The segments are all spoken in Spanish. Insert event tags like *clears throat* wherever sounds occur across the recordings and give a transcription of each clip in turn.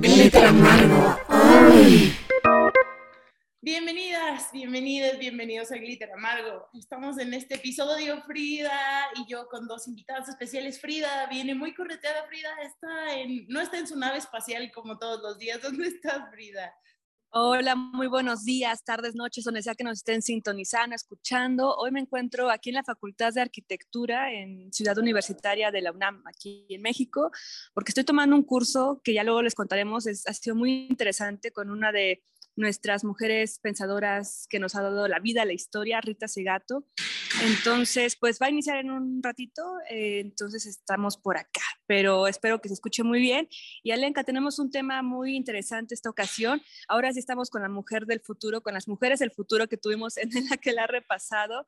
Glitter Amargo. ¡Ay! Bienvenidas, bienvenidas, bienvenidos a Glitter Amargo. Estamos en este episodio, Frida y yo con dos invitadas especiales. Frida viene muy correteada, Frida está en, no está en su nave espacial como todos los días. *laughs* ¿Dónde estás, Frida? Hola, muy buenos días, tardes, noches, donde sea que nos estén sintonizando, escuchando. Hoy me encuentro aquí en la Facultad de Arquitectura en Ciudad Universitaria de la UNAM, aquí en México, porque estoy tomando un curso que ya luego les contaremos, es, ha sido muy interesante con una de nuestras mujeres pensadoras que nos ha dado la vida, la historia, Rita Segato. Entonces, pues va a iniciar en un ratito, eh, entonces estamos por acá, pero espero que se escuche muy bien. Y Alenka, tenemos un tema muy interesante esta ocasión. Ahora sí estamos con la mujer del futuro, con las mujeres del futuro que tuvimos en la que la ha repasado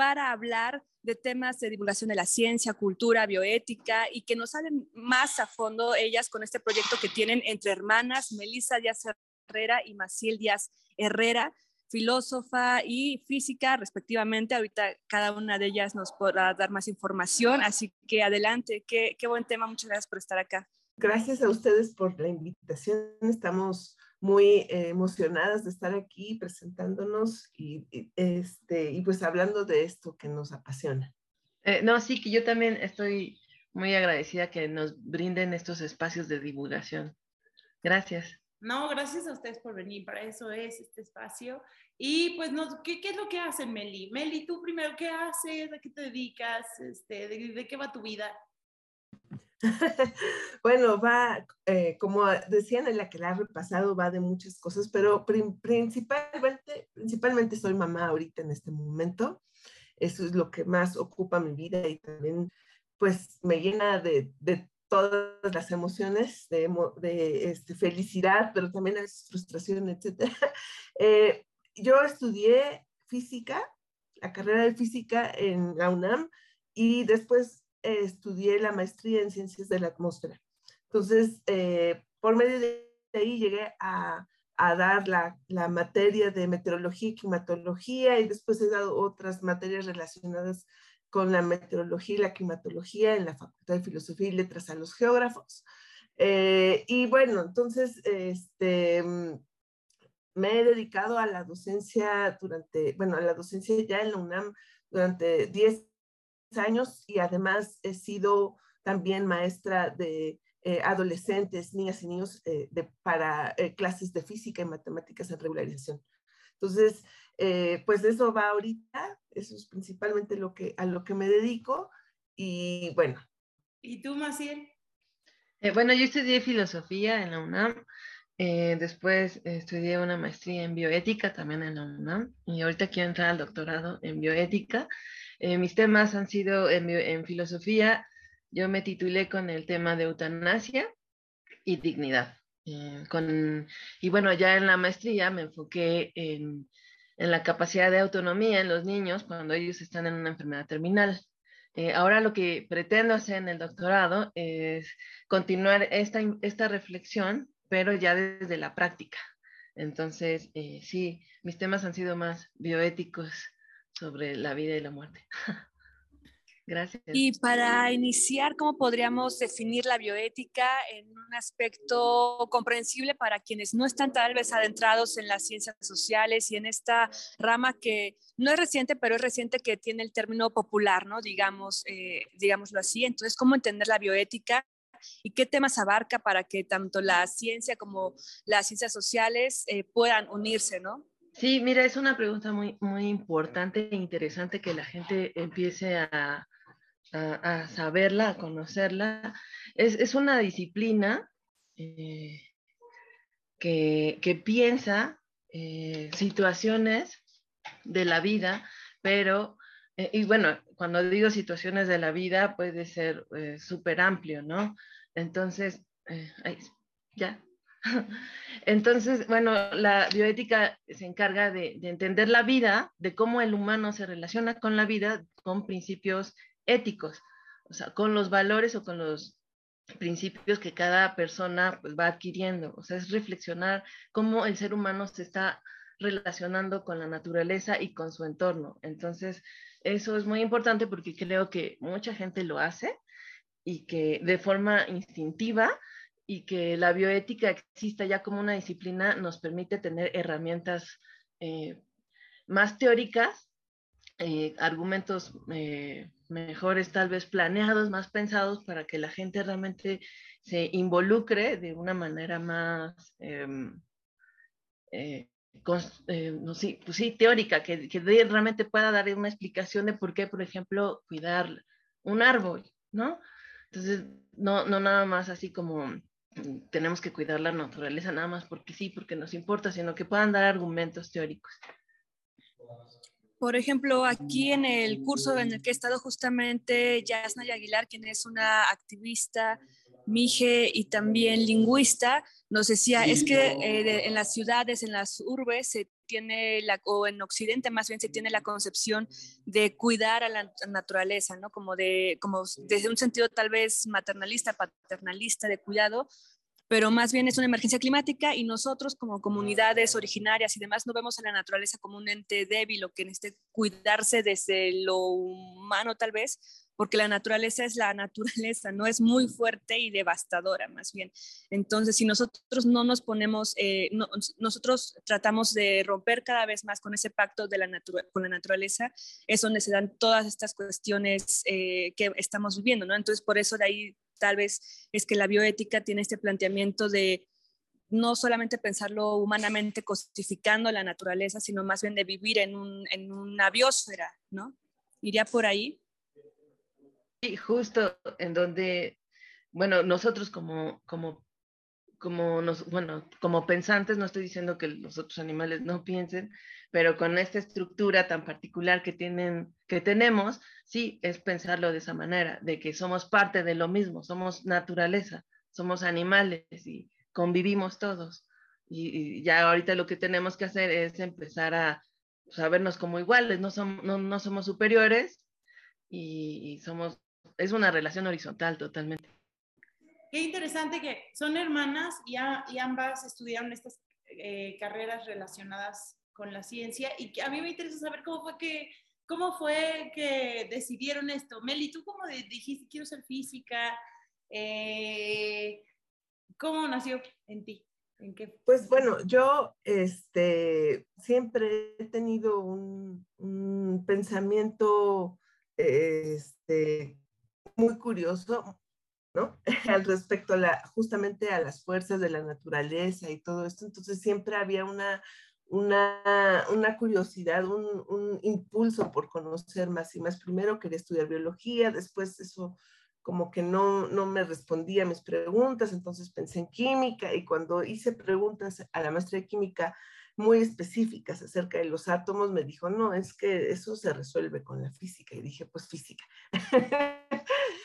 para hablar de temas de divulgación de la ciencia, cultura, bioética y que nos salen más a fondo ellas con este proyecto que tienen entre hermanas, Melissa Díaz Herrera y Maciel Díaz Herrera, filósofa y física respectivamente. Ahorita cada una de ellas nos podrá dar más información, así que adelante, qué, qué buen tema, muchas gracias por estar acá. Gracias a ustedes por la invitación, estamos muy eh, emocionadas de estar aquí presentándonos y, y, este, y pues hablando de esto que nos apasiona. Eh, no, sí, que yo también estoy muy agradecida que nos brinden estos espacios de divulgación. Gracias. No, gracias a ustedes por venir, para eso es este espacio. Y pues, nos, ¿qué, ¿qué, es lo que hace Meli? Meli, tú primero, ¿qué haces? ¿A qué te dedicas? Este, de, qué va tu vida? *laughs* bueno, va, eh, como decían en la que la ha repasado, va de muchas cosas, pero principalmente, principalmente soy mamá ahorita en este momento. Eso es lo que más ocupa mi vida y también pues me llena de todas las emociones de, de este, felicidad, pero también a veces frustración, etc. *laughs* Eh, yo estudié física, la carrera de física en la UNAM y después eh, estudié la maestría en ciencias de la atmósfera. Entonces, eh, por medio de ahí llegué a, a dar la, la, materia de meteorología y climatología y después he dado otras materias relacionadas con la meteorología y la climatología en la Facultad de Filosofía y Letras a los geógrafos. Eh, y bueno, entonces, este, me he dedicado a la docencia durante, bueno, a la docencia ya en la UNAM durante 10 años y además he sido también maestra de eh, adolescentes, niñas y niños eh, de, para clases de física y matemáticas en regularización. Entonces, eh, pues eso va ahorita, eso es principalmente lo que, a lo que me dedico y bueno. ¿Y tú, Maciel? Eh, bueno, yo estudié filosofía en la UNAM, eh, después estudié una maestría en bioética también en la UNAM y ahorita quiero entrar al doctorado en bioética. mis temas han sido en, en filosofía, yo me titulé con el tema de eutanasia y dignidad. Eh, con, y bueno, ya en la maestría me enfoqué en, en, la capacidad de autonomía en los niños cuando ellos están en una enfermedad terminal. Eh, ahora lo que pretendo hacer en el doctorado es continuar esta, esta reflexión, pero ya desde la práctica. Entonces, eh, sí, mis temas han sido más bioéticos sobre la vida y la muerte. *laughs* Gracias. Y para iniciar, ¿cómo podríamos definir la bioética en un aspecto comprensible para quienes no están tal vez adentrados en las ciencias sociales y en esta rama que no es reciente, pero es reciente que tiene el término popular, ¿no? Digamos, eh, digámoslo así. Entonces, ¿cómo entender la bioética? y qué temas abarca para que tanto la ciencia como las ciencias sociales eh, puedan unirse, ¿no? Sí, mira, es una pregunta muy, muy importante e interesante que la gente empiece a, a, saberla, a conocerla. Es, es una disciplina eh, que, que, piensa eh, situaciones de la vida, pero, eh, y bueno, cuando digo situaciones de la vida puede ser eh, súper amplio, ¿no? Entonces, ay, ya. *laughs* Entonces, bueno, la bioética se encarga de, entender la vida, de cómo el humano se relaciona con la vida, con principios éticos, o sea, con los valores o con los principios que cada persona pues, va adquiriendo. O sea, es reflexionar cómo el ser humano se está relacionando con la naturaleza y con su entorno. Entonces, eso es muy importante porque creo que mucha gente lo hace y que de forma instintiva y que la bioética exista ya como una disciplina nos permite tener herramientas eh, más teóricas, eh, argumentos eh, mejores tal vez planeados, más pensados para que la gente realmente se involucre de una manera más, em, no, sí, pues sí, teórica, que, que realmente pueda dar una explicación de por qué, por ejemplo, cuidar un árbol, ¿no? Entonces, no, no nada más así como mm, tenemos que cuidar la naturaleza nada más porque sí, porque nos importa, sino que puedan dar argumentos teóricos. Por ejemplo, aquí en el curso en el que he estado justamente Yasna Aguilar, quien es una activista mije y también lingüista, nos decía, es que eh, en las ciudades, en las urbes, se tiene, la, o en Occidente más bien se tiene la concepción de cuidar a la naturaleza, ¿no? Como, de, como desde un sentido tal vez maternalista, paternalista de cuidado, pero más bien es una emergencia climática y nosotros como comunidades originarias y demás no vemos a la naturaleza como un ente débil o que necesite cuidarse desde lo humano tal vez, porque la naturaleza es la *laughs* naturaleza, no es muy fuerte y devastadora más bien. Entonces, si nosotros no nos ponemos, eh, nosotros tratamos de romper cada vez más con ese pacto de la con la naturaleza, es donde se dan todas estas cuestiones eh, que estamos viviendo, ¿no? Entonces, por eso de ahí tal vez es que la bioética tiene este planteamiento de no solamente pensarlo humanamente cosificando la naturaleza, sino más bien de vivir en, un, en una biosfera, ¿no? Iría por ahí. Sí, justo en donde, bueno, nosotros como, como, como, nos, bueno, como pensantes, no estoy diciendo que los otros animales no piensen, pero con esta estructura tan particular que, tienen, que tenemos, sí, es pensarlo de esa manera, de que somos parte de lo mismo, somos naturaleza, somos animales y convivimos todos. Y, ya ahorita lo que tenemos que hacer es empezar a sabernos como iguales, no, somos no, no somos superiores y, y somos es una relación horizontal totalmente. Qué interesante que son hermanas y, ambas estudiaron estas eh, carreras relacionadas con la ciencia y que a mí me interesa saber cómo fue que, cómo fue que decidieron esto. Meli, ¿tú cómo dijiste quiero ser física? Eh, ¿Cómo nació en ti? ¿En qué? Pues bueno, yo este, siempre he tenido un, un pensamiento este, muy curioso, ¿no? *laughs* Al respecto a justamente a las fuerzas de la naturaleza y todo esto. Entonces siempre había una, curiosidad, un, un, impulso por conocer más y más. Primero quería estudiar biología, después eso como que no, no me respondía a mis preguntas, entonces pensé en química y cuando hice preguntas a la maestra de química muy específicas acerca de los átomos, me dijo, no, es que eso se resuelve con la física. Y dije, pues física. *laughs*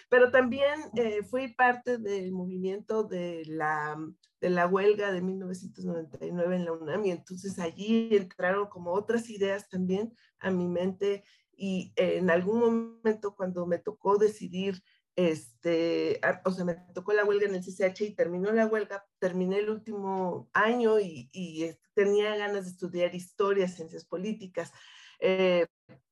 Pero también eh, fui parte del movimiento de la, de la huelga de 1999 en la UNAM y entonces allí entraron como otras ideas también a mi mente y en algún momento cuando me tocó decidir este, o sea, me tocó la huelga en el CCH y terminó la huelga, terminé el último año y, y tenía ganas de estudiar historia, ciencias políticas, eh,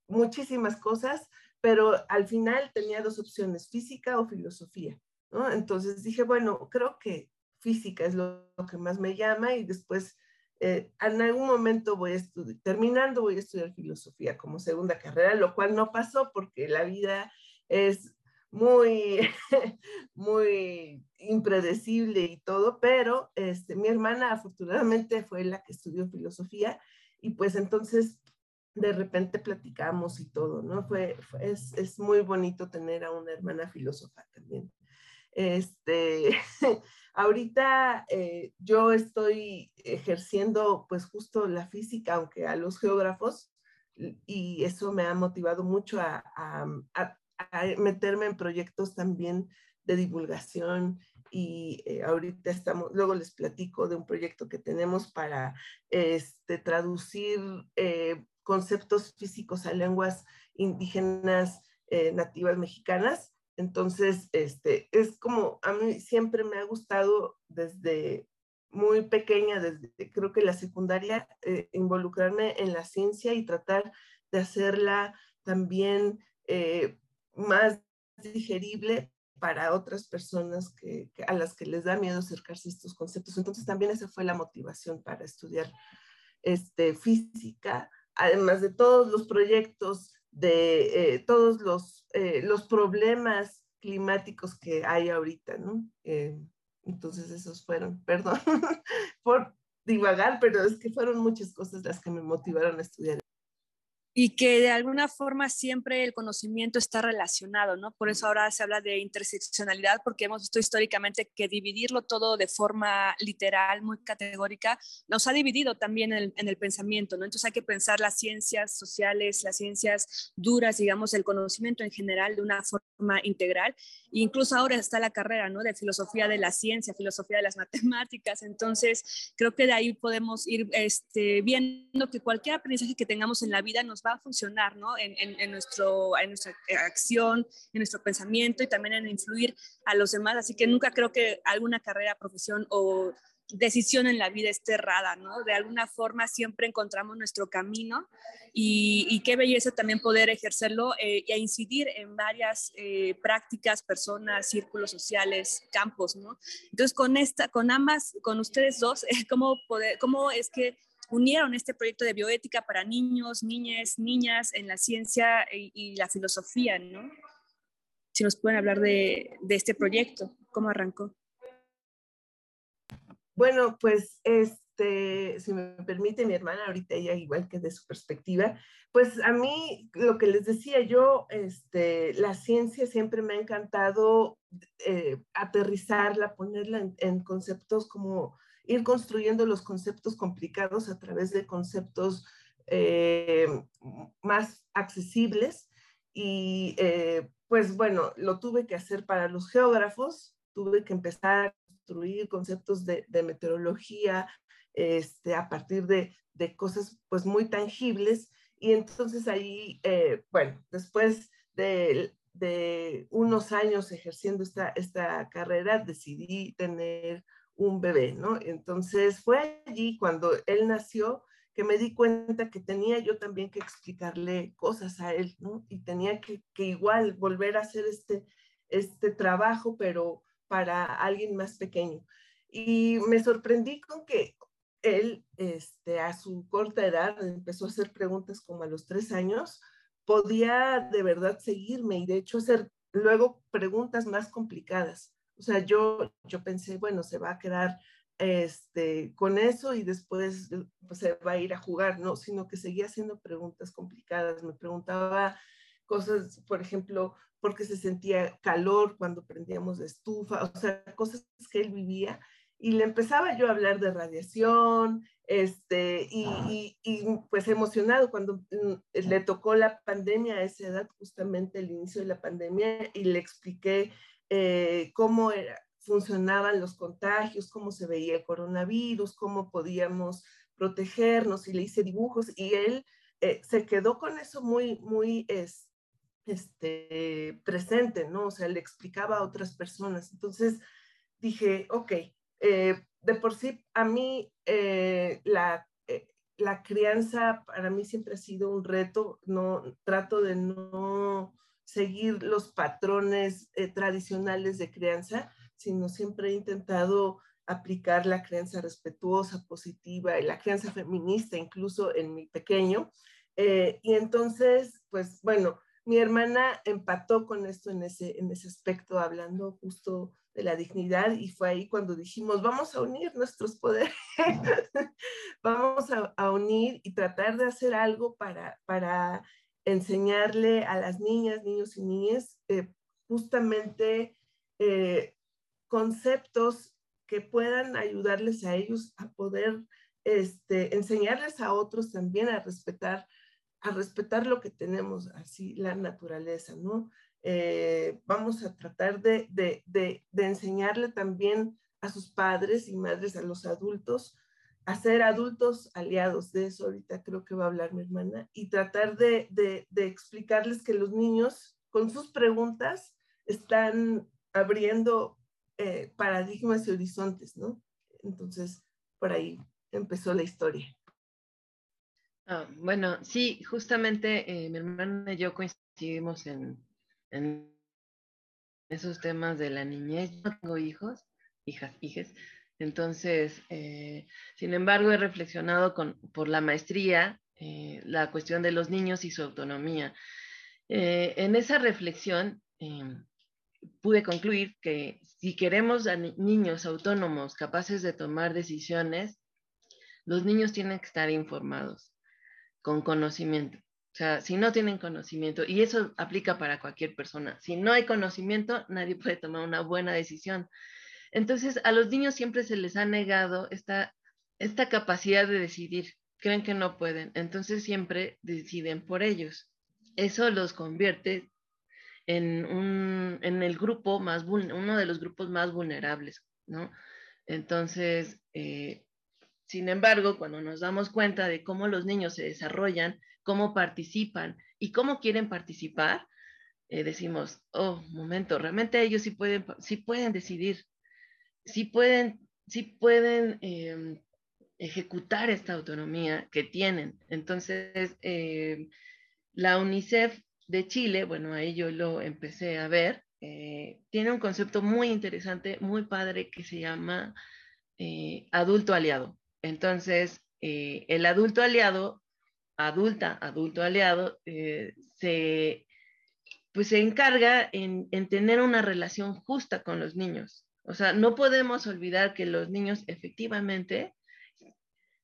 muchísimas cosas, pero al final tenía dos opciones, física o filosofía, ¿no? Entonces dije, bueno, creo que física es lo, que más me llama y después eh, en algún momento voy a estudiar, terminando voy a estudiar filosofía como segunda carrera, lo cual no pasó porque la vida es muy, *laughs* muy impredecible y todo, pero este, mi hermana afortunadamente fue la que estudió filosofía y pues entonces de repente platicamos y todo, ¿no? Fue, es, es, muy bonito tener a una hermana filósofa también. Este, *laughs* ahorita eh, yo estoy ejerciendo pues justo la física, aunque a los geógrafos, y eso me ha motivado mucho a, a, a, meterme en proyectos también de divulgación y eh, ahorita estamos, luego les platico de un proyecto que tenemos para este, traducir eh, conceptos físicos a lenguas indígenas eh, nativas mexicanas. Entonces, este, es como, a mí siempre me ha gustado desde muy pequeña, desde creo que la secundaria, eh, involucrarme en la ciencia y tratar de hacerla también eh, más digerible para otras personas que, a las que les da miedo acercarse a estos conceptos. Entonces también esa fue la motivación para estudiar este, física, además de todos los proyectos, de eh, todos los, eh, los problemas climáticos que hay ahorita, ¿no? Eh, entonces esos fueron, *laughs* perdón por divagar, pero es que fueron muchas cosas las que me motivaron a estudiar y que de alguna forma siempre el conocimiento está relacionado, ¿no? Por eso ahora se habla de interseccionalidad, porque hemos visto históricamente que dividirlo todo de forma literal, muy categórica, nos ha dividido también en el, pensamiento, ¿no? Entonces hay que pensar las ciencias sociales, las ciencias duras, digamos, el conocimiento en general de una forma integral. E incluso ahora está la carrera, ¿no? De filosofía de la ciencia, filosofía de las *laughs* matemáticas. Entonces, creo que de ahí podemos ir este, viendo que cualquier aprendizaje que tengamos en la vida nos va a funcionar ¿no? en, en, nuestro, en nuestra acción, en nuestro pensamiento y también en influir a los demás. Así que nunca creo que alguna carrera, profesión o decisión en la vida esté errada, ¿no? De alguna forma siempre encontramos nuestro camino y, qué belleza también poder ejercerlo eh, e incidir en varias eh, prácticas, personas, círculos sociales, campos, ¿no? Entonces, con, esta, con ambas, con ustedes dos, *laughs* ¿cómo, poder, cómo es que unieron este proyecto de bioética para niños, niñas, niñas en la ciencia y, la filosofía, ¿no? Si nos pueden hablar de, este proyecto, ¿cómo arrancó? Bueno, pues este, si me permite mi hermana, ahorita ella igual que de su perspectiva, pues a mí lo que les decía yo, este, la ciencia siempre me ha encantado eh, aterrizarla, ponerla en conceptos como ir construyendo los conceptos complicados a través de conceptos eh, más accesibles. Y eh, pues bueno, lo tuve que hacer para los geógrafos, tuve que empezar a construir conceptos de, meteorología este, a partir de, cosas pues muy tangibles. Y entonces ahí, eh, bueno, después de, de, unos años ejerciendo esta, esta carrera, decidí tener un bebé, ¿no? Entonces fue allí cuando él nació que me di cuenta que tenía yo también que explicarle cosas a él, ¿no? Y tenía que, igual volver a hacer este, este trabajo, pero para alguien más pequeño. Y me sorprendí con que él, este, a su corta edad, empezó a hacer preguntas como a los tres años, podía de verdad seguirme y de hecho hacer luego preguntas más complicadas. O sea, yo, yo pensé, bueno, se va a quedar este, con eso y después pues, se va a ir a jugar, no, sino que seguía haciendo preguntas complicadas. Me preguntaba cosas, por ejemplo, por qué se sentía calor cuando prendíamos la estufa, o sea, cosas que él vivía. Y le empezaba yo a hablar de radiación, este, y, y, pues emocionado cuando mm, le tocó la pandemia a esa edad, justamente el inicio de la pandemia, y le expliqué eh, cómo funcionaban los contagios, cómo se veía el coronavirus, cómo podíamos protegernos y le hice dibujos y él eh, se quedó con eso muy, muy este, presente, ¿no? O sea, le explicaba a otras personas. Entonces dije, ok, eh, de por sí a mí la, la crianza para mí siempre ha sido un reto, no trato de no seguir los patrones eh, tradicionales de crianza, sino siempre he intentado aplicar la crianza respetuosa, positiva, y la crianza feminista, incluso en mi pequeño. Eh, y entonces, pues bueno, mi hermana empató con esto en ese, en ese aspecto, hablando justo de la dignidad, y fue ahí cuando dijimos, vamos a unir nuestros poderes, *laughs* vamos a, a, unir y tratar de hacer algo para, para enseñarle a las niñas, niños y niñas eh, justamente eh, conceptos que puedan ayudarles a ellos a poder este, enseñarles a otros también a respetar, a respetar lo que tenemos, así la naturaleza, ¿no? Eh, vamos a tratar de, de, de, de enseñarle también a sus padres y madres, a los adultos, hacer adultos aliados, de eso ahorita creo que va a hablar mi hermana, y tratar de, explicarles que los niños con sus preguntas están abriendo eh, paradigmas y horizontes, ¿no? Entonces, por ahí empezó la historia. Ah, bueno, sí, justamente eh, mi hermana y yo coincidimos en, en esos temas de la niñez. Yo tengo hijos, hijas, hijes. Entonces, eh, sin embargo, he reflexionado con, por la maestría eh, la cuestión de los niños y su autonomía. Eh, en esa reflexión em, pude concluir que si queremos a niños autónomos capaces de tomar decisiones, los niños tienen que estar informados, con conocimiento. O sea, si no tienen conocimiento, y eso aplica para cualquier persona, si no hay conocimiento, nadie puede tomar una buena decisión. Entonces, a los niños siempre se les ha negado esta, esta capacidad de decidir. Creen que no pueden, entonces siempre deciden por ellos. Eso los convierte en, un, en el grupo más, uno de los grupos más vulnerables, ¿no? Entonces, eh, sin embargo, cuando nos damos cuenta de cómo los niños se desarrollan, cómo participan y cómo quieren participar, eh, decimos, oh, momento, realmente ellos sí pueden, sí pueden decidir, sí pueden, pueden em, ejecutar esta autonomía que tienen. Entonces, em, la UNICEF de Chile, bueno, ahí yo lo empecé a ver, eh, tiene un concepto muy interesante, muy padre, que se llama eh, adulto aliado. Entonces, eh, el adulto aliado, adulta, adulto aliado, se, pues se encarga en, en tener una relación justa con los niños. O sea, no podemos olvidar que los niños efectivamente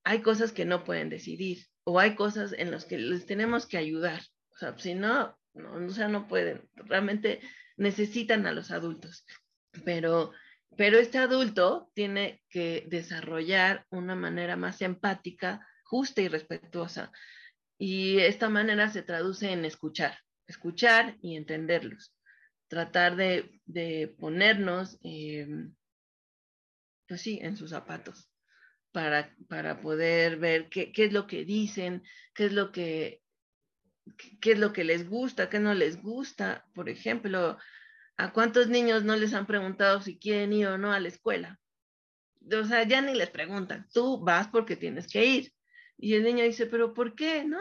hay cosas que no pueden decidir o hay cosas en las que les tenemos que ayudar. O sea, si no, no, o sea, no pueden, realmente necesitan a los adultos. Pero, pero este adulto tiene que desarrollar una manera más empática, justa y respetuosa. Y esta manera se traduce en escuchar, escuchar y entenderlos. Tratar de, de ponernos, pues sí, en sus zapatos. Para, para poder ver qué, qué, es lo que dicen, qué es lo que qué es lo que les gusta, qué no les gusta. Por ejemplo, ¿a cuántos niños no les han preguntado si quieren ir o no a la escuela? O sea, ya ni les preguntan, tú vas porque tienes que ir. Y el niño dice, pero ¿por qué? ¿No?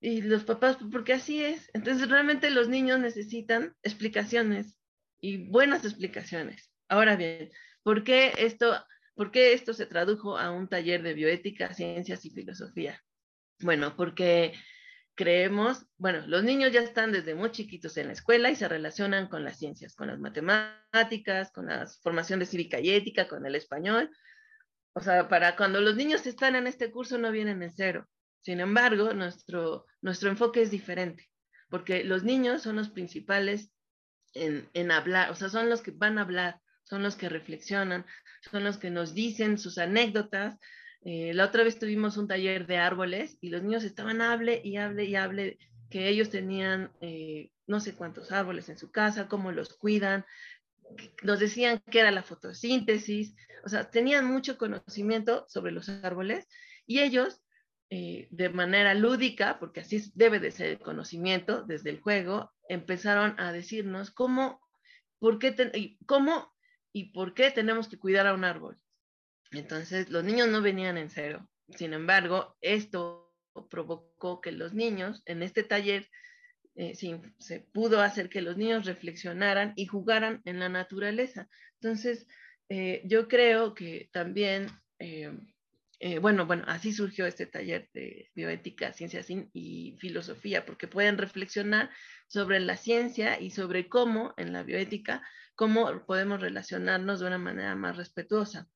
Y los papás, porque así es. Entonces, realmente los niños necesitan explicaciones y buenas explicaciones. Ahora bien, ¿por qué esto, por qué esto se tradujo a un taller de bioética, ciencias y filosofía? Bueno, porque creemos, bueno, los niños ya están desde muy chiquitos en la escuela y se relacionan con las ciencias, con las matemáticas, con la formación de cívica y ética, con el español. O sea, para cuando los niños están en este curso no vienen en cero. Sin embargo, nuestro, nuestro enfoque es diferente, porque los niños son los principales en, en hablar, o sea, son los que van a hablar, son los que reflexionan, son los que nos dicen sus anécdotas, eh, la otra vez tuvimos un taller de árboles y los niños estaban hable y hable y hable que ellos tenían eh, no sé cuántos árboles en su casa, cómo los cuidan. Nos decían que era la fotosíntesis, o sea, tenían mucho conocimiento sobre los árboles y ellos, eh, de manera lúdica, porque así debe de ser el conocimiento desde el juego, empezaron a decirnos cómo, por qué, cómo y por qué tenemos que cuidar a un árbol. Entonces, los niños no venían en cero. Sin embargo, esto provocó que los niños en este taller eh, se pudo hacer que los niños reflexionaran y jugaran en la naturaleza. Entonces, eh, yo creo que también, bueno, bueno, así surgió este taller de bioética, ciencia y filosofía, porque pueden reflexionar sobre la ciencia y sobre cómo en la bioética, cómo podemos relacionarnos de una manera más respetuosa.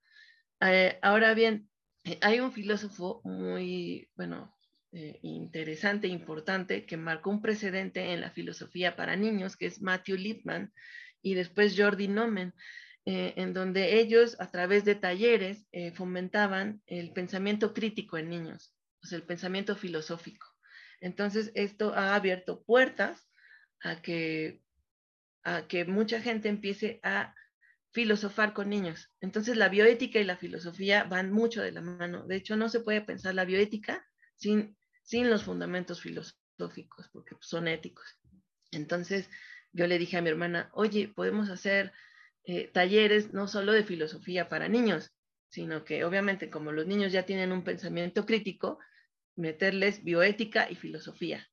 Eh, ahora bien, eh, hay un filósofo muy, bueno, eh, interesante, importante, que marcó un precedente en la filosofía para niños, que es Matthew Lipman y después Jordi Nomen, en donde ellos a través de talleres fomentaban el pensamiento crítico en niños, sea, el pensamiento filosófico. Entonces, esto ha abierto puertas a que, a que mucha gente empiece a filosofar con niños. Entonces la bioética y la filosofía van mucho de la mano. De hecho, no se puede pensar la bioética sin, sin los fundamentos filosóficos, porque son éticos. Entonces yo le dije a mi hermana, oye, podemos hacer eh, talleres no solo de filosofía para niños, sino que obviamente como los niños ya tienen un pensamiento crítico, meterles bioética y filosofía.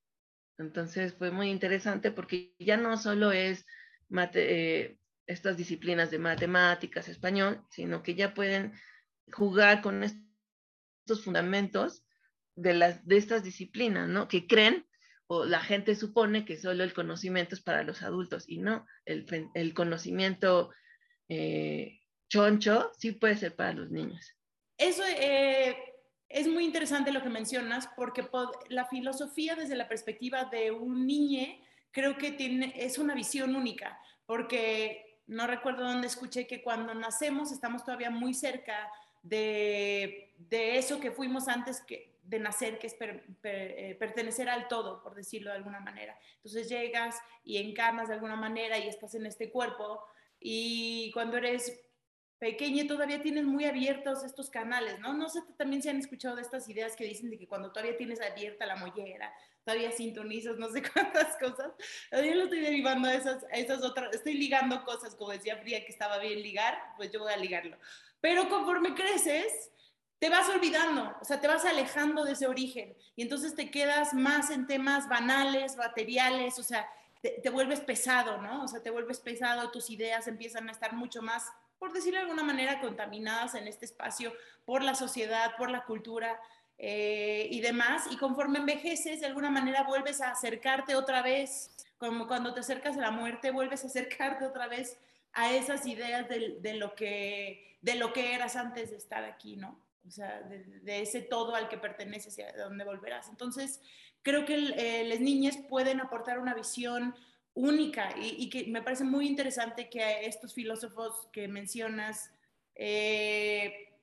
Entonces fue muy interesante porque ya no solo es eh, estas disciplinas de matemáticas, español, sino que ya pueden jugar con estos fundamentos de, las, de estas disciplinas, ¿no? Que creen o la gente supone que solo el conocimiento es para los adultos y no, el, el conocimiento eh, choncho sí puede ser para los niños. Eso eh, es muy interesante lo que mencionas porque la filosofía desde la perspectiva de un niño creo que tiene, es una visión única porque no recuerdo dónde escuché que cuando nacemos estamos todavía muy cerca de, de eso que fuimos antes que, de nacer, que es eh, pertenecer al todo, por decirlo de alguna manera. Entonces llegas y encarnas de alguna manera y estás en este cuerpo y cuando eres pequeña todavía tienes muy abiertos estos canales, ¿no? No sé, también se han escuchado de estas ideas que dicen de que cuando todavía tienes abierta la mollera, todavía sintonizas no sé *laughs* cuántas cosas. Yo lo estoy derivando a esas, a esas otras, estoy ligando cosas, como decía Fría, que estaba bien ligar, pues yo voy a ligarlo. Pero conforme creces, te vas olvidando, o sea, te vas alejando de ese origen y entonces te quedas más en temas banales, materiales, o sea, te, vuelves pesado, ¿no? O sea, te vuelves pesado, tus ideas empiezan a estar mucho más, por decirlo de alguna manera, contaminadas en este espacio por la sociedad, por la cultura eh, y demás. Y conforme envejeces, de alguna manera vuelves a acercarte otra vez, como cuando te acercas a la muerte, vuelves a acercarte otra vez a esas ideas de, lo, que, de lo que eras antes de estar aquí, ¿no? o sea, de, ese todo al que perteneces y a donde volverás. Entonces, creo que eh, las niñas pueden aportar una visión única y, que me parece muy interesante que estos filósofos que mencionas eh,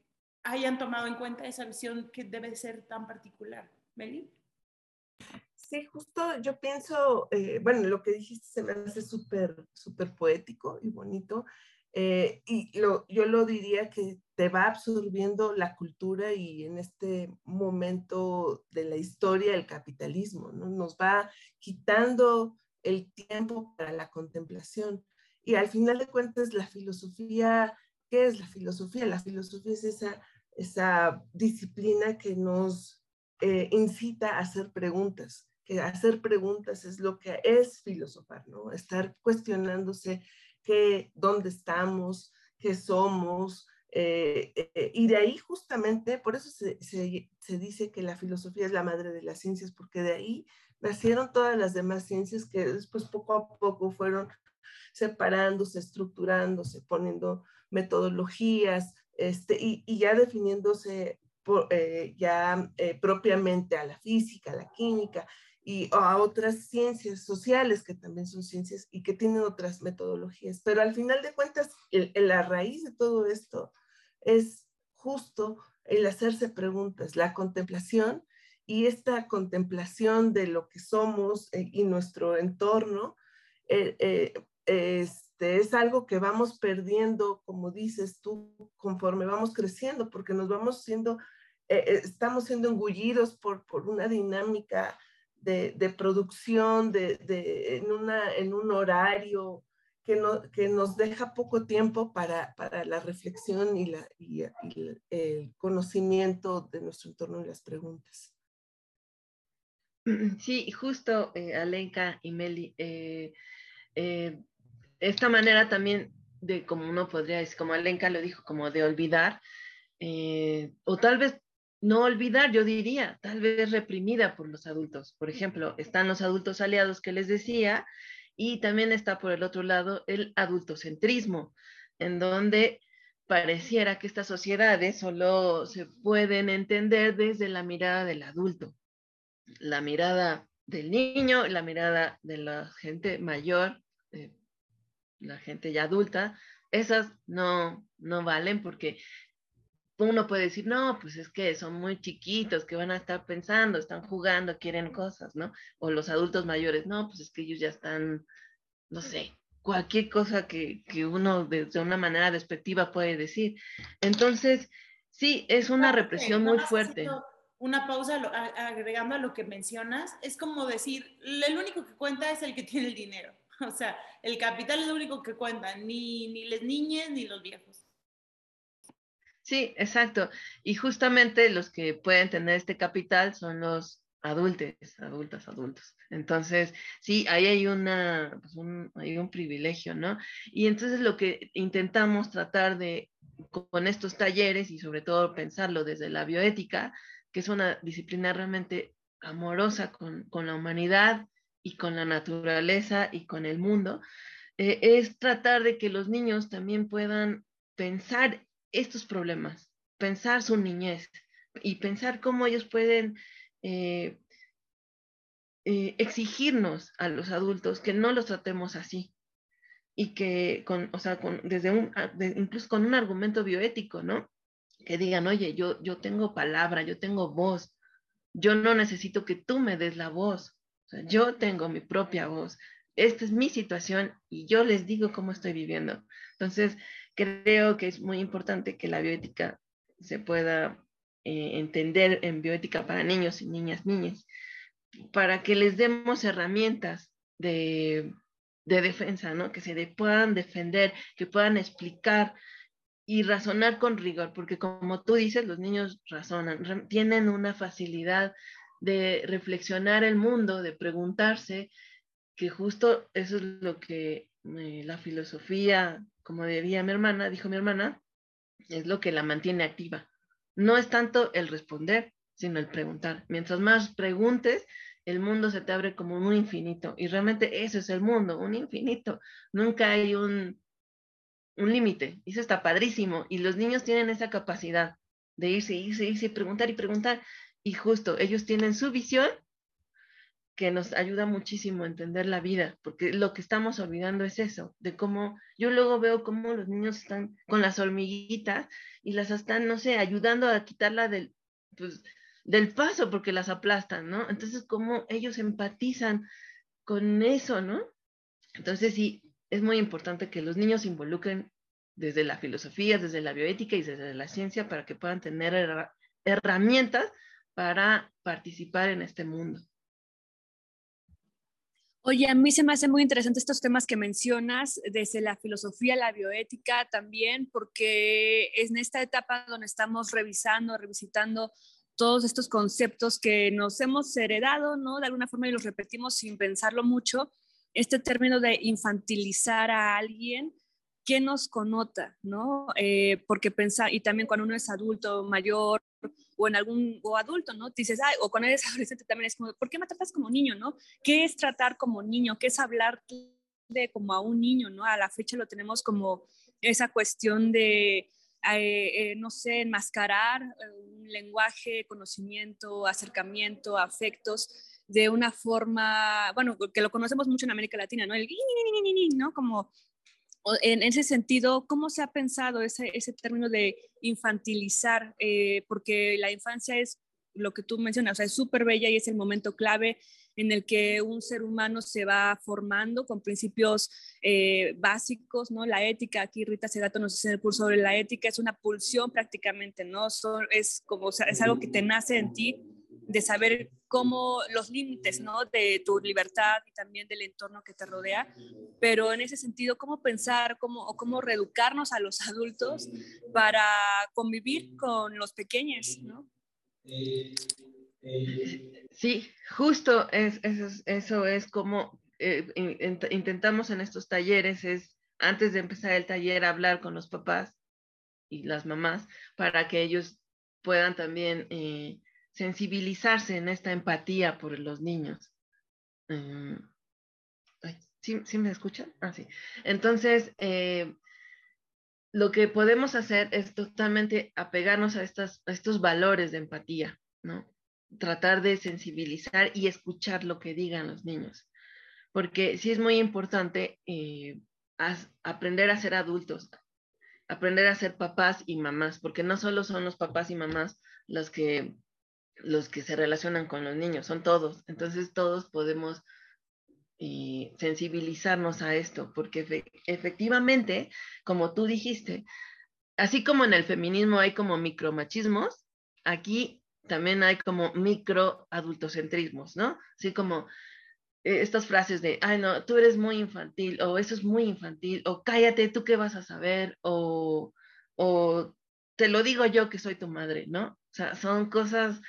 hayan tomado en cuenta esa visión que debe ser tan particular. Meli. Sí, justo yo pienso, eh, bueno, lo que dijiste se me hace súper, súper poético y bonito. Eh, y yo lo diría que te va absorbiendo la cultura y en este momento de la historia el capitalismo, ¿no? nos va quitando el tiempo para la contemplación. Y al final de cuentas, la filosofía, ¿qué es la filosofía? La filosofía es esa, esa disciplina que nos eh, incita a hacer preguntas, que hacer preguntas es lo que es filosofar, ¿no? Estar cuestionándose dónde estamos, qué somos. Eh, eh, y de ahí justamente, por eso se, se, dice que la filosofía es la madre de las ciencias, porque de ahí nacieron todas las demás ciencias que después poco a poco fueron separándose, estructurándose, poniendo metodologías este, y, y ya definiéndose eh, ya propiamente a la física, a la química y a otras ciencias sociales que también son ciencias y que tienen otras metodologías. Pero al final de cuentas, la raíz de todo esto es justo el hacerse preguntas, la contemplación y esta contemplación de lo que somos eh, y nuestro entorno eh, eh, este, es algo que vamos perdiendo, como dices tú, conforme vamos creciendo, porque nos vamos siendo, estamos siendo engullidos por, por una dinámica de, producción, de, en, una, en un horario que, no, que nos deja poco tiempo para, la reflexión y, el conocimiento de nuestro entorno y las preguntas. *clears throat* Sí, justo, eh, Alenka y Meli, eh, eh, esta manera también de como uno podría como Alenka lo dijo, como de olvidar, o tal vez no olvidar, yo diría, tal vez reprimida por los adultos. Por ejemplo, están los adultos aliados que les decía y también está por el otro lado el adultocentrismo, en donde pareciera que estas sociedades solo se pueden entender desde la mirada del adulto, la mirada del niño, la mirada de la gente mayor, la gente ya adulta, esas no, no valen porque uno puede decir, no, pues es que son muy chiquitos, que van a estar pensando, están jugando, quieren cosas, ¿no? O los adultos mayores, no, pues es que ellos ya están, no sé, cualquier cosa que, que uno de, una manera despectiva puede decir. Entonces, sí, es una represión muy fuerte. Una pausa agregando a lo que mencionas, es como decir, el único que cuenta es el que tiene el dinero. *laughs* O sea, el capital es lo único que cuenta, ni, ni las niñas ni los viejos. Sí, exacto. Y justamente los que pueden tener este capital son los adultos, adultas, adultos. Entonces, sí, ahí hay, una, pues un, hay un privilegio, ¿no? Y entonces lo que intentamos tratar de, con estos talleres y sobre todo pensarlo desde la bioética, que es una disciplina realmente amorosa con, con la humanidad y con la naturaleza y con el mundo, eh, es tratar de que los niños también puedan pensar estos problemas, pensar su niñez y pensar cómo ellos pueden eh, eh, exigirnos a los adultos que no los tratemos así y que con, o sea, con, desde un, incluso con un argumento bioético, ¿no? Que digan, oye, yo, yo tengo palabra, yo tengo voz, yo no necesito que tú me des la voz, yo tengo mi propia voz, esta es mi situación y yo les digo cómo estoy viviendo. Entonces, creo que es muy importante que la bioética se pueda eh, entender en bioética para niños y niñas, niñas, para que les demos herramientas de, defensa, ¿no? Que se puedan defender, que puedan explicar y razonar con rigor, porque como tú dices, los niños razonan, tienen una facilidad de reflexionar el mundo, de preguntarse, que justo eso es lo que eh, la filosofía, como diría mi hermana, dijo mi hermana, es lo que la mantiene activa no es tanto el responder, sino el preguntar. Mientras más preguntes, el mundo se te abre como un infinito. Y realmente eso es el mundo, un infinito. Nunca hay un, un límite. Eso está padrísimo. Y los niños tienen esa capacidad de irse, irse, irse, preguntar y preguntar. Y justo, ellos tienen su visión que nos ayuda muchísimo a entender la vida, porque lo que estamos olvidando es eso, de cómo yo luego veo cómo los niños están con las hormiguitas y las están, no sé, ayudando a quitarla del, pues, del paso porque las aplastan, ¿no? Entonces, cómo ellos empatizan con eso, ¿no? Entonces, sí, es muy importante que los niños se involucren desde la filosofía, desde la bioética y desde la ciencia para que puedan tener herramientas para participar en este mundo. Oye, a mí se me hace muy interesante estos temas que mencionas, desde la filosofía, la bioética también, porque es en esta etapa donde estamos revisando, revisitando todos estos conceptos que nos hemos heredado, ¿no? De alguna forma y los repetimos sin pensarlo mucho. Este término de infantilizar a alguien, ¿qué nos connota, no? Eh, porque pensar, y también cuando uno es adulto, mayor, o en algún, o adulto, ¿no? Te dices, ay, o cuando eres *laughs* adolescente también es como, ¿por qué me tratas como niño, no? ¿Qué es tratar como niño? ¿Qué es hablar de como a un niño, no? A la fecha lo tenemos como esa cuestión de, eh, eh, no sé, enmascarar eh, un lenguaje, conocimiento, acercamiento, afectos de una forma, bueno, que lo conocemos mucho en América Latina, ¿no? El ¿no? Como en ese sentido, ¿cómo se ha pensado ese, ese término de infantilizar? Eh, porque la infancia es lo que tú mencionas, o sea, es súper bella y es el momento clave en el que un ser humano se va formando con principios eh, básicos, ¿no? La ética, aquí Rita Segato nos dice en el curso sobre la ética, es una pulsión prácticamente, ¿no? es como, es algo que te nace en ti de saber cómo los límites, ¿no? De tu libertad y también del entorno que te rodea, pero en ese sentido, cómo pensar cómo, o cómo reeducarnos a los adultos para convivir con los pequeños, ¿no? Sí, justo es, eso, es como eh, intentamos en estos talleres, es antes de empezar el taller hablar con los papás y las mamás para que ellos puedan también eh, sensibilizarse en esta empatía por los niños. Mm, ¿sí, me escuchan? Ah, sí. Entonces, eh, lo que podemos hacer es totalmente apegarnos a, estas, estos valores de empatía, ¿no? Tratar de sensibilizar y escuchar lo que digan los niños. Porque sí es muy importante eh, aprender a ser adultos, aprender a ser papás y mamás, porque no solo son los papás y mamás los que los que se relacionan con los niños, son todos. Entonces todos podemos eh, sensibilizarnos a esto, porque efectivamente, como tú dijiste, así como en el feminismo hay como micromachismos, aquí también hay como micro adultocentrismos, ¿no? Así como eh, estas frases de, ay, no, tú eres muy infantil, o eso es muy infantil, o cállate, tú qué vas a saber, o, o te lo digo yo que soy tu madre, ¿no? O sea, son cosas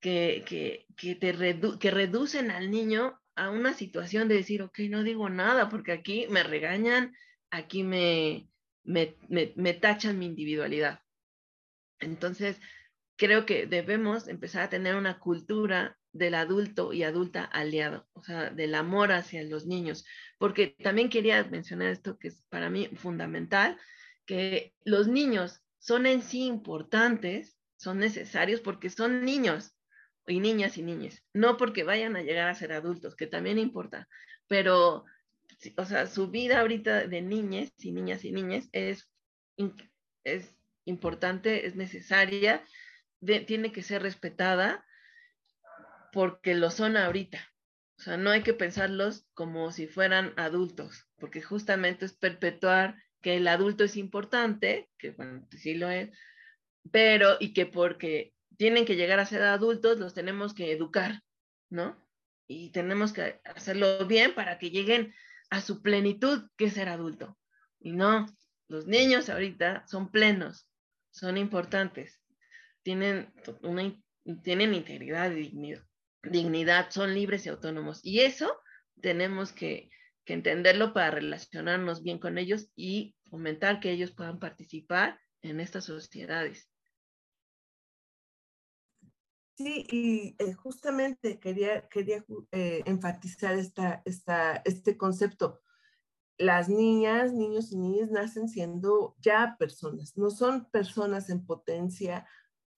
que, que, que te que reducen al niño a una situación de decir, ok, no digo nada porque aquí me regañan, aquí me, me, me, me tachan mi individualidad. Entonces, creo que debemos empezar a tener una cultura del adulto y adulta aliado, o sea, del amor hacia los niños, porque también quería mencionar esto que es para mí fundamental, que los niños son en sí importantes, son necesarios porque son niños y niñas y niñas, no porque vayan a llegar a ser adultos, que también importa, pero, o sea, su vida ahorita de niñas y niñas y niñas es, es importante, es necesaria, tiene que ser respetada porque lo son ahorita. O sea, no hay que pensarlos como si fueran adultos, porque justamente es perpetuar que el adulto es importante, que bueno, sí lo es, pero y que porque tienen que llegar a ser adultos, los tenemos que educar, ¿no? Y tenemos que hacerlo bien para que lleguen a su plenitud, que es ser adulto. Y no, los niños ahorita son plenos, son importantes, tienen, una, tienen integridad y dignidad dignidad, son libres y autónomos. Y eso tenemos que, entenderlo para relacionarnos bien con ellos y fomentar que ellos puedan participar en estas sociedades. Sí, y eh, justamente quería, quería eh, enfatizar esta, esta, este concepto. Las niñas, niños y niñas nacen siendo ya personas, no son personas en potencia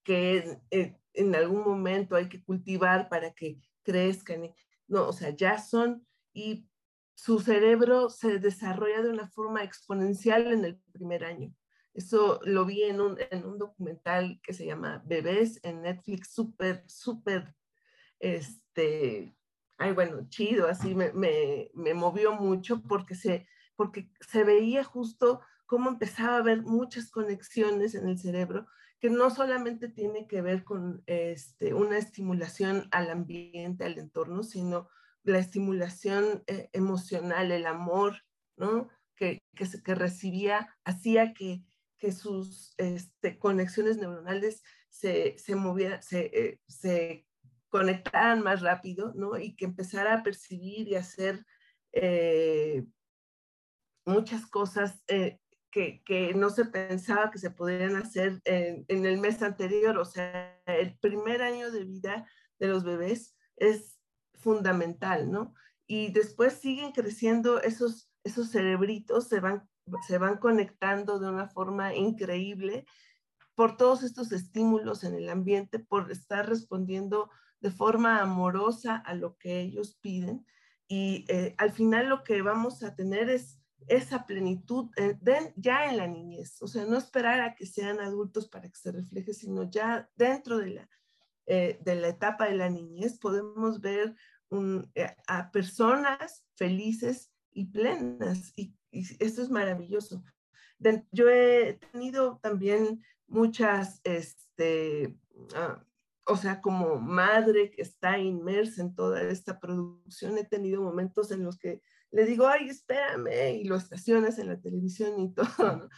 que eh, en algún momento hay que cultivar para que crezcan. No, o sea, ya son y su cerebro se desarrolla de una forma exponencial en el primer año. Eso lo vi en un, en un documental que se llama Bebés en Netflix, súper, súper, este, ay, bueno, chido, así me, me, me, movió mucho porque se, porque se veía justo cómo empezaba a haber muchas conexiones en el cerebro que no solamente tiene que ver con este, una estimulación al ambiente, al entorno, sino la estimulación eh, emocional, el amor, ¿no? Que, que, que recibía, hacía que, que sus este, conexiones neuronales se, se movieran, se, eh, se, conectaran más rápido, ¿no? Y que empezara a percibir y hacer eh, muchas cosas que, no se pensaba que se podrían hacer en, el mes anterior. O sea, el primer año de vida de los bebés es fundamental, ¿no? Y después siguen creciendo esos, esos cerebritos, se van, se van conectando de una forma increíble por todos estos estímulos en el ambiente, por estar respondiendo de forma amorosa a lo que ellos piden. Y eh, al final lo que vamos a tener es esa plenitud eh, ya en la niñez, o sea, no esperar a que sean adultos para que se refleje, sino ya dentro de la, eh, de la etapa de la niñez podemos ver eh, a personas felices y plenas, y, esto es maravilloso. yo he tenido también muchas, este, ah, o sea, como madre que está inmersa en toda esta producción, he tenido momentos en los que le digo, ay, espérame, y lo estacionas en la televisión y *laughs* todo, ¿no?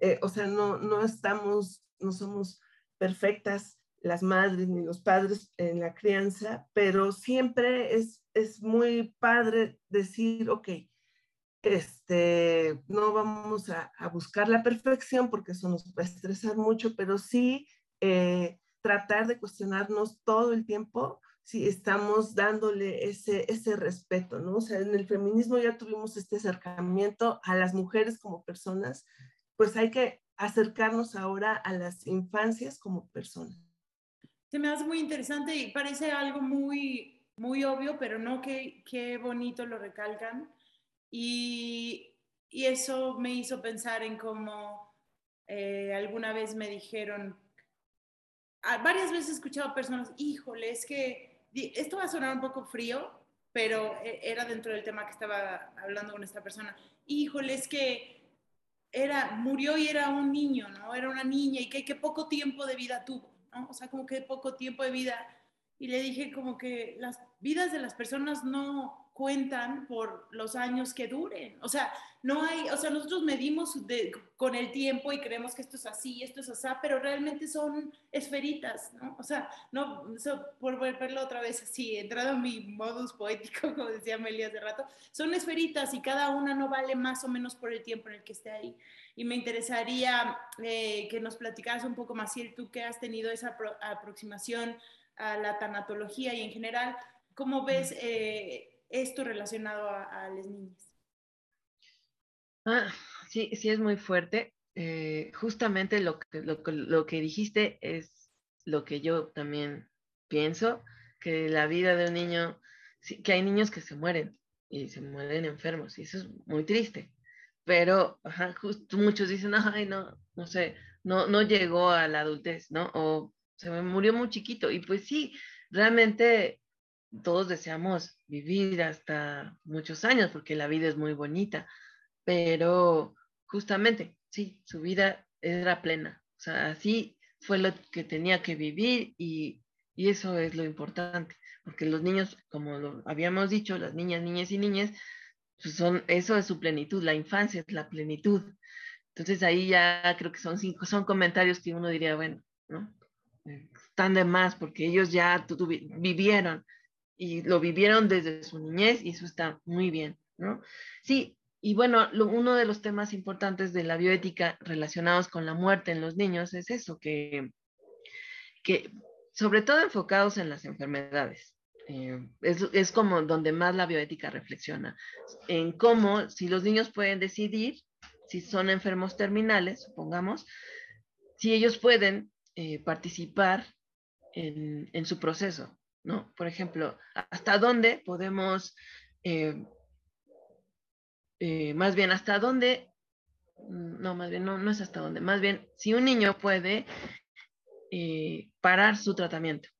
Eh, o sea, no, no estamos, no somos perfectas las madres ni los padres en la crianza, pero siempre es, es muy padre decir, ok, este, no vamos a, buscar la perfección porque eso nos va a estresar mucho, pero sí eh, tratar de cuestionarnos todo el tiempo si estamos dándole ese, ese respeto, ¿no? O sea, en el feminismo ya tuvimos este acercamiento a las mujeres como personas, pues hay que acercarnos ahora a las infancias como personas. Se me hace muy interesante y parece algo muy, muy obvio, pero no, qué, qué bonito lo recalcan. Y, eso me hizo pensar en cómo eh, alguna vez me dijeron, varias veces he escuchado personas, híjole, es que esto va a sonar un poco frío, pero e, era dentro del tema que estaba hablando con esta persona. Híjole, es que era, murió y era un niño, ¿no? Era una niña y que, que poco tiempo de vida tuvo, ¿no? O sea, como que poco tiempo de vida. Y le dije como que las vidas de las personas no cuentan por los años que duren. O sea, no hay, o sea, nosotros medimos con el tiempo y creemos que esto es así, esto es así, pero realmente son esferitas, ¿no? O sea, no, por verlo otra vez así, entrado en mi modus poético, *laughs* como decía Amelia hace rato, son esferitas y cada una no vale más o menos por el tiempo en el que esté ahí. Y me interesaría eh, que nos platicaras un poco más, si tú que has tenido esa aproximación a la tanatología y en general, ¿cómo ves eh, esto relacionado a, a las niñas? Ah, sí, sí es muy fuerte. Eh, justamente lo que, lo, que dijiste es lo que yo también pienso, que la vida de un niño, que hay niños que se mueren y se mueren enfermos y eso es muy triste. Pero muchos dicen, ay, no, no sé, no, no llegó a la adultez, ¿no? O se murió muy chiquito. Y pues sí, realmente todos deseamos vivir hasta muchos años porque la vida es muy bonita pero justamente, sí, su vida era plena. O sea, así fue lo que tenía que vivir y, eso es lo importante, porque los niños, como lo habíamos dicho, las niñas, niñas y niñas, pues son, eso es su plenitud, la infancia es la plenitud. Entonces ahí ya creo que son cinco, son comentarios que uno diría, bueno, ¿no? Están de más porque ellos ya vivieron y lo vivieron desde su niñez y eso está muy bien, ¿no? Sí, y bueno, uno de los temas importantes de la bioética relacionados con la muerte en los niños es eso, que, que sobre todo enfocados en las enfermedades. Eh, es, como donde más la bioética reflexiona, en cómo si los niños pueden decidir, si son enfermos terminales, supongamos, si ellos pueden eh, participar en, en, su proceso, ¿no? Por ejemplo, hasta dónde podemos eh, eh, más bien hasta dónde, no, más bien no, no es hasta dónde, más bien si un niño puede eh, parar su tratamiento.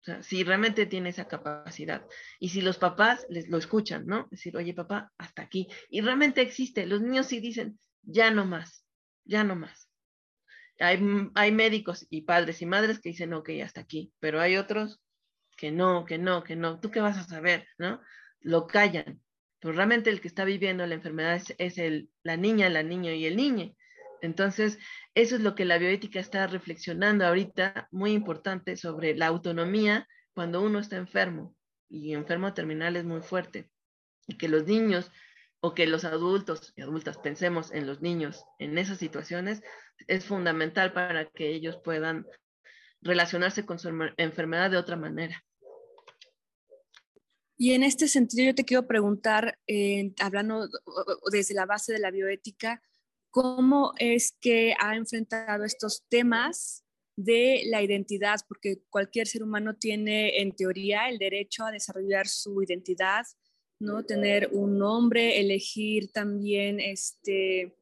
O sea, si realmente tiene esa capacidad. Y si los papás les lo escuchan, ¿no? Decir, oye papá, hasta aquí. Y realmente existe. Los niños sí dicen, ya no más, ya no más. Hay, hay médicos y padres y madres que dicen, ok, hasta aquí. Pero hay otros que no, que no, que no. ¿Tú qué vas a saber? ¿No? Lo callan. Pero realmente el que está viviendo la enfermedad es, el, la niña, la niña y el niño. Entonces, eso es lo que la bioética está reflexionando ahorita, muy importante, sobre la autonomía cuando uno está enfermo. Y enfermo terminal es muy fuerte. Y que los niños o que los adultos y adultas pensemos en los niños en esas situaciones es fundamental para que ellos puedan relacionarse con su enfermedad de otra manera. Y en este sentido yo te quiero preguntar, eh, hablando desde la base de la bioética, ¿cómo es que ha enfrentado estos temas de la identidad? Porque cualquier ser humano tiene en teoría el derecho a desarrollar su identidad, ¿no? Tener un nombre, elegir también este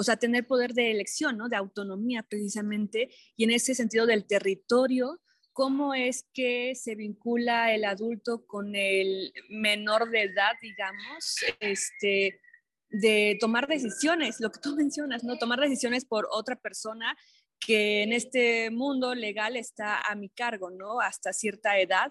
o sea, tener poder de elección, ¿no? De autonomía precisamente, y en ese sentido del territorio, cómo es que se vincula el adulto con el menor de edad, digamos, este, de tomar decisiones, lo que tú mencionas, ¿no? Tomar decisiones por otra persona que en este mundo legal está a mi cargo, ¿no? Hasta cierta edad.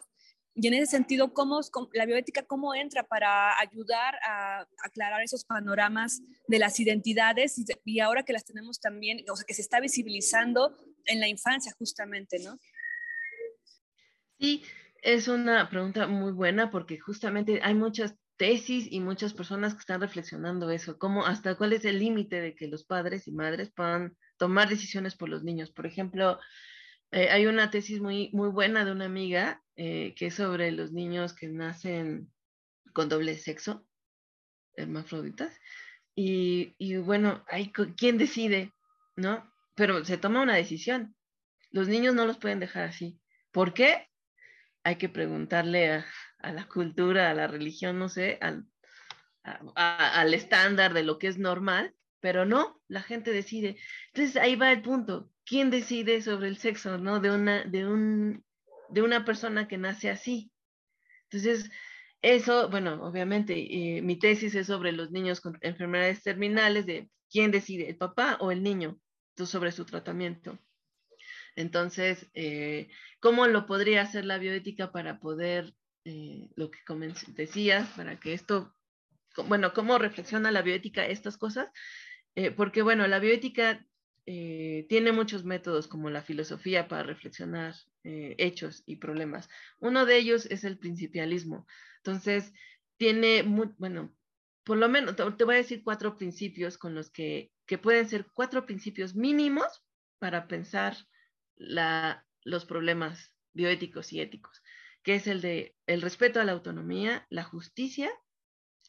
Y en ese sentido, ¿cómo, la bioética cómo entra para ayudar a aclarar esos panoramas de las identidades y, ahora que las tenemos también, o sea, que se está visibilizando en la infancia justamente, ¿no? Sí, es una pregunta muy buena porque justamente hay muchas tesis y muchas personas que están reflexionando eso, cómo hasta cuál es el límite de que los padres y madres puedan tomar decisiones por los niños. Por ejemplo, eh, hay una tesis muy, muy buena de una amiga eh, que es sobre los niños que nacen con doble sexo, hermafroditas, y, y bueno, hay quién decide, ¿no? Pero se toma una decisión. Los niños no los pueden dejar así. ¿Por qué? hay que preguntarle a, la cultura, a la religión, no sé, al, al estándar de lo que es normal, pero no, la gente decide. Entonces ahí va el punto. ¿Quién decide sobre el sexo, no? De una, de un, de una persona que nace así. Entonces, eso, bueno, obviamente, eh, mi tesis es sobre los niños con enfermedades terminales, de quién decide, el papá o el niño, sobre su tratamiento. Entonces, eh, ¿cómo lo podría hacer la bioética para poder eh, lo que decías, para que esto, bueno, cómo reflexiona la bioética estas cosas, eh, porque bueno, la bioética eh, tiene muchos métodos como la filosofía para reflexionar hechos y problemas. Uno de ellos es el principialismo. Entonces, tiene, muy, bueno, por lo menos, te voy a decir cuatro principios con los que, que pueden ser cuatro principios mínimos para pensar los problemas bioéticos y éticos, que es el de el respeto a la autonomía, la justicia,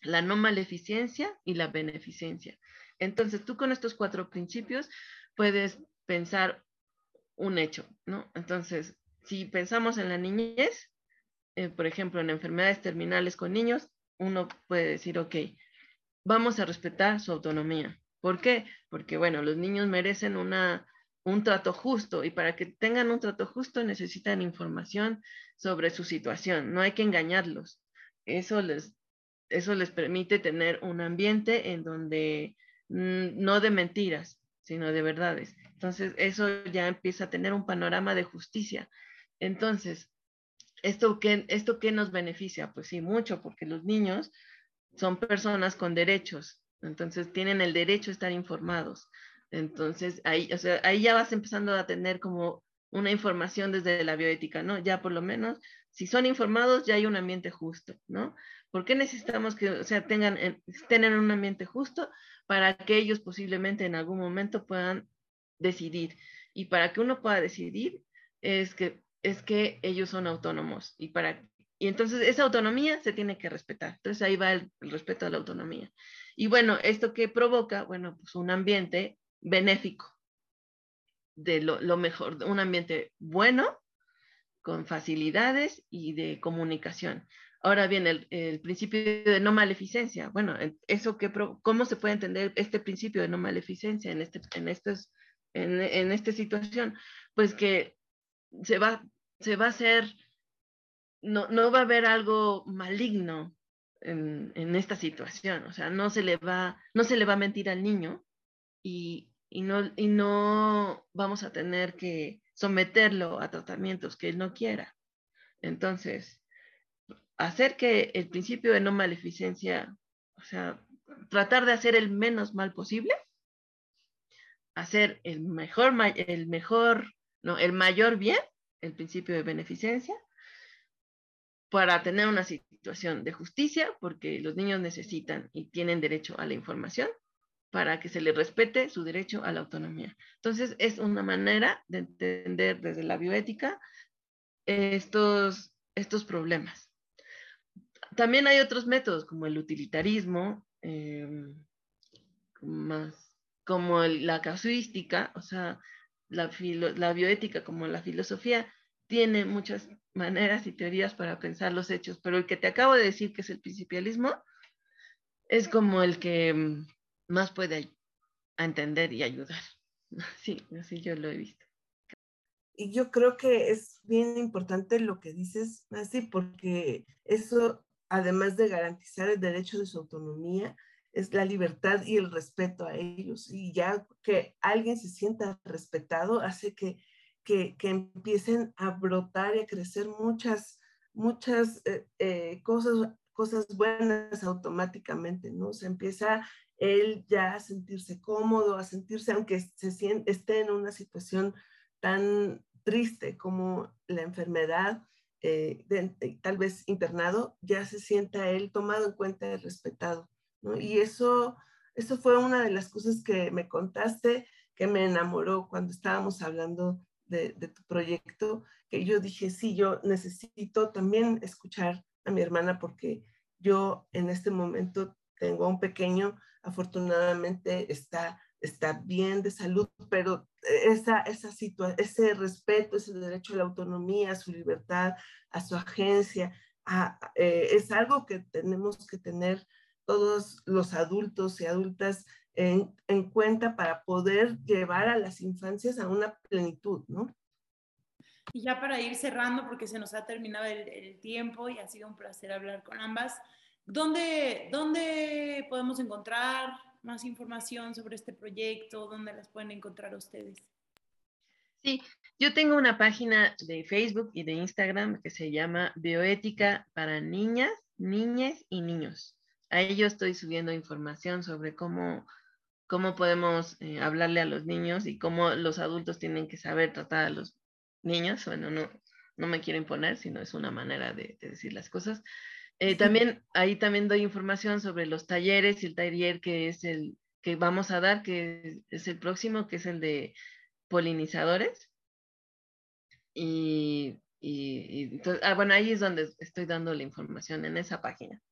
la no maleficencia y la beneficencia. Entonces, tú con estos cuatro principios puedes pensar un hecho, ¿no? Entonces, si pensamos en la niñez, eh, por ejemplo, en enfermedades terminales con niños, uno puede decir, ok, vamos a respetar su autonomía. ¿Por qué? Porque, bueno, los niños merecen una un trato justo y para que tengan un trato justo necesitan información sobre su situación, no hay que engañarlos. Eso les, eso les permite tener un ambiente en donde mm, no de mentiras, sino de verdades. Entonces, eso ya empieza a tener un panorama de justicia. Entonces, ¿esto qué, ¿esto qué nos beneficia? Pues sí, mucho, porque los niños son personas con derechos, entonces tienen el derecho a estar informados. Entonces, ahí, o sea, ahí ya vas empezando a tener como una información desde la bioética, ¿no? Ya por lo menos, si son informados, ya hay un ambiente justo, ¿no? ¿Por qué necesitamos que, o sea, tengan, estén en un ambiente justo para que ellos posiblemente en algún momento puedan decidir? Y para que uno pueda decidir es que, es que ellos son autónomos y para y entonces esa autonomía se tiene que respetar. Entonces ahí va el, respeto a la autonomía. Y bueno, esto que provoca, bueno, pues un ambiente benéfico, de lo, mejor, un ambiente bueno, con facilidades y de comunicación. Ahora bien, el, principio de no maleficencia. Bueno, eso que, ¿cómo se puede entender este principio de no maleficencia en, este, en, estos, en, en esta situación? Pues que se va, se va a hacer, no, no va a haber algo maligno en, en, esta situación. O sea, no se le va, no se le va a mentir al niño y, y no, y no vamos a tener que someterlo a tratamientos que él no quiera. Entonces, hacer que el principio de no maleficencia, o sea, tratar de hacer el menos mal posible, hacer el mejor, el mejor, no, el mayor bien, el principio de beneficencia, para tener una situación de justicia, porque los niños necesitan y tienen derecho a la información, para que se le respete su derecho a la autonomía. Entonces, es una manera de entender desde la bioética estos, estos problemas. También hay otros métodos como el utilitarismo, em, más como la casuística, o sea, la, la bioética como la filosofía tiene muchas maneras y teorías para pensar los hechos, pero el que te acabo de decir que es el principialismo es como el que más puede entender y ayudar. *laughs* Sí, así yo lo he visto. Y yo creo que es bien importante lo que dices, así, porque eso, además de garantizar el derecho de su autonomía, es la libertad y el respeto a ellos. Y ya que alguien se sienta respetado hace que, que, que empiecen a brotar y a crecer muchas, muchas eh, eh, cosas, cosas buenas automáticamente, ¿no? Se empieza él ya a sentirse cómodo, a sentirse, aunque se siente, esté en una situación tan triste como la enfermedad, eh, tal vez internado, ya se sienta él tomado en cuenta y respetado. ¿no? Y eso, eso fue una de las cosas que me contaste, que me enamoró cuando estábamos hablando de, de tu proyecto, que yo dije, sí, yo necesito también escuchar a mi hermana porque yo en este momento tengo un pequeño afortunadamente está, está bien de salud, pero esa, esa ese respeto, ese derecho a la autonomía, a su libertad, a su agencia, eh, es algo que tenemos que tener todos los adultos y adultas en, en, cuenta para poder llevar a las infancias a una plenitud, ¿no? Y ya para ir cerrando, porque se nos ha terminado el, el tiempo y ha sido un placer hablar con ambas, ¿Dónde, ¿Dónde podemos encontrar más información sobre este proyecto? ¿Dónde las pueden encontrar ustedes? Sí, yo tengo una página de Facebook y de Instagram que se llama Bioética para Niñas, Niñas y Niños. Ahí yo estoy subiendo información sobre cómo, cómo podemos eh, hablarle a los niños y cómo los adultos tienen que saber tratar a los niños. Bueno, no, no me quiero imponer, sino es una manera de, decir las cosas. Eh, también ahí también doy información sobre los talleres y el taller que es el que vamos a dar, que es el próximo, que es el de polinizadores. Y, y, ah, bueno, ahí es donde estoy dando la información, en esa página.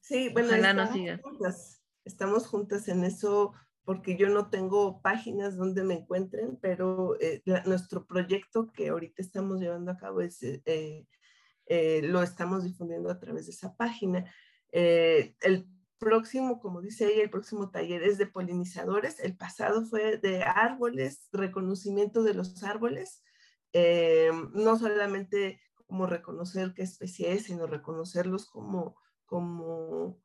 Sí, bueno, estamos, juntas, estamos juntas en eso porque yo no tengo páginas donde me encuentren, pero eh, nuestro proyecto que ahorita estamos llevando a cabo es, eh, eh, lo estamos difundiendo a través de esa página. el próximo, como dice ella, el próximo taller es de polinizadores. El pasado fue de árboles, reconocimiento de los árboles. no solamente como reconocer qué especie es, sino reconocerlos como como,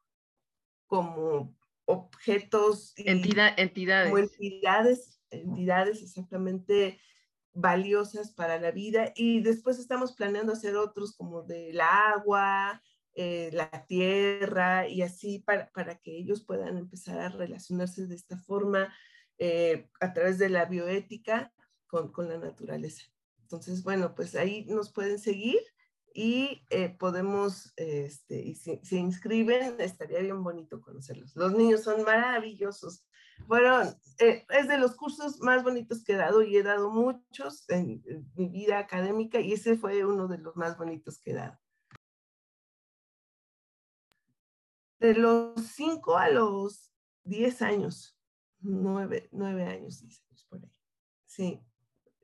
como objetos. entidades. Como entidades, entidades exactamente valiosas para la vida. Y después estamos planeando hacer otros como del agua, eh, la tierra y así para, para, que ellos puedan empezar a relacionarse de esta forma eh, a través de la bioética con, con, la naturaleza. Entonces, bueno, pues ahí nos pueden seguir y eh, podemos, este, y si se inscriben, estaría bien bonito conocerlos. Los niños son maravillosos. Fueron, eh, es de los cursos más bonitos que he dado y he dado muchos en, mi vida académica y ese fue uno de los más bonitos que he dado. De los 5 a los 10 años, 9, años, 10 años por ahí. Sí,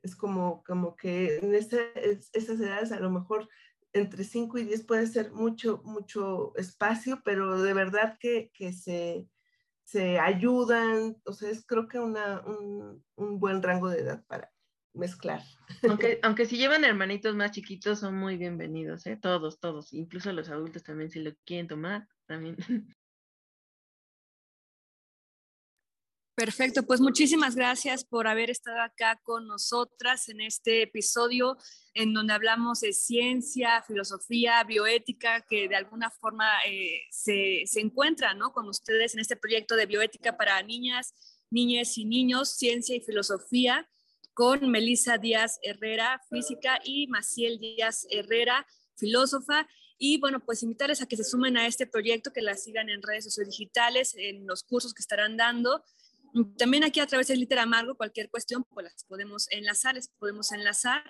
es como, como que en esa, esas edades a lo mejor entre 5 y 10 puede ser mucho, mucho espacio, pero de verdad que, que se, se, ayudan, o sea, es creo que una, un, un, buen rango de edad para mezclar. Aunque, *laughs* aunque si llevan hermanitos más chiquitos, son muy bienvenidos, ¿eh? todos, todos, incluso los adultos también, si lo quieren tomar, también. *laughs* Perfecto, pues muchísimas gracias por haber estado acá con nosotras en este episodio en donde hablamos de ciencia, filosofía, bioética, que de alguna forma eh, se, se encuentra ¿no? con ustedes en este proyecto de bioética para niñas, niñas y niños, ciencia y filosofía, con Melissa Díaz Herrera, física, y Maciel Díaz Herrera, filósofa. Y bueno, pues invitarles a que se sumen a este proyecto, que la sigan en redes sociales digitales, en los cursos que estarán dando también aquí a través del Liter Amargo, cualquier cuestión, pues las podemos enlazar, les podemos enlazar.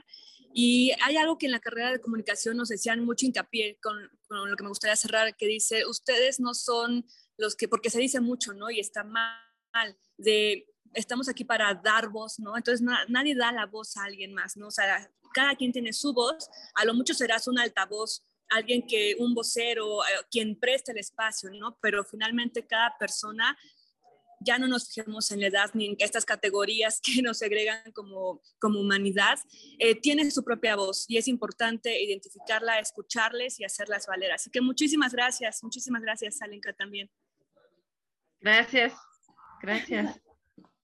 Y hay algo que en la carrera de comunicación nos decían mucho hincapié con, con, lo que me gustaría cerrar, que dice, ustedes no son los que, porque se dice mucho, ¿no? Y está mal, de estamos aquí para dar voz, ¿no? Entonces nadie da la voz a alguien más, ¿no? O sea, cada quien tiene su voz, a lo mucho serás un altavoz, alguien que, un vocero, eh, quien presta el espacio, ¿no? Pero finalmente cada persona ya no nos fijemos en la edad ni en estas categorías que nos segregan como, como humanidad, eh, tienen su propia voz y es importante identificarla, escucharles y hacerlas valer. Así que muchísimas gracias, muchísimas gracias, Alenka, también. Gracias, gracias. *laughs*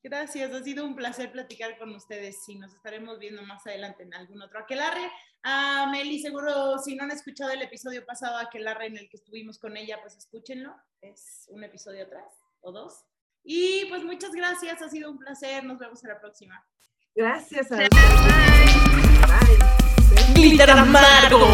Gracias, ha sido un placer platicar con ustedes y nos estaremos viendo más adelante en algún otro aquelarre. A Meli, seguro si no han escuchado el episodio pasado aquelarre en el que estuvimos con ella, pues escúchenlo, es un episodio atrás o dos. Y pues muchas gracias, ha sido un placer, nos vemos en la próxima. Gracias. A Glitter amargo.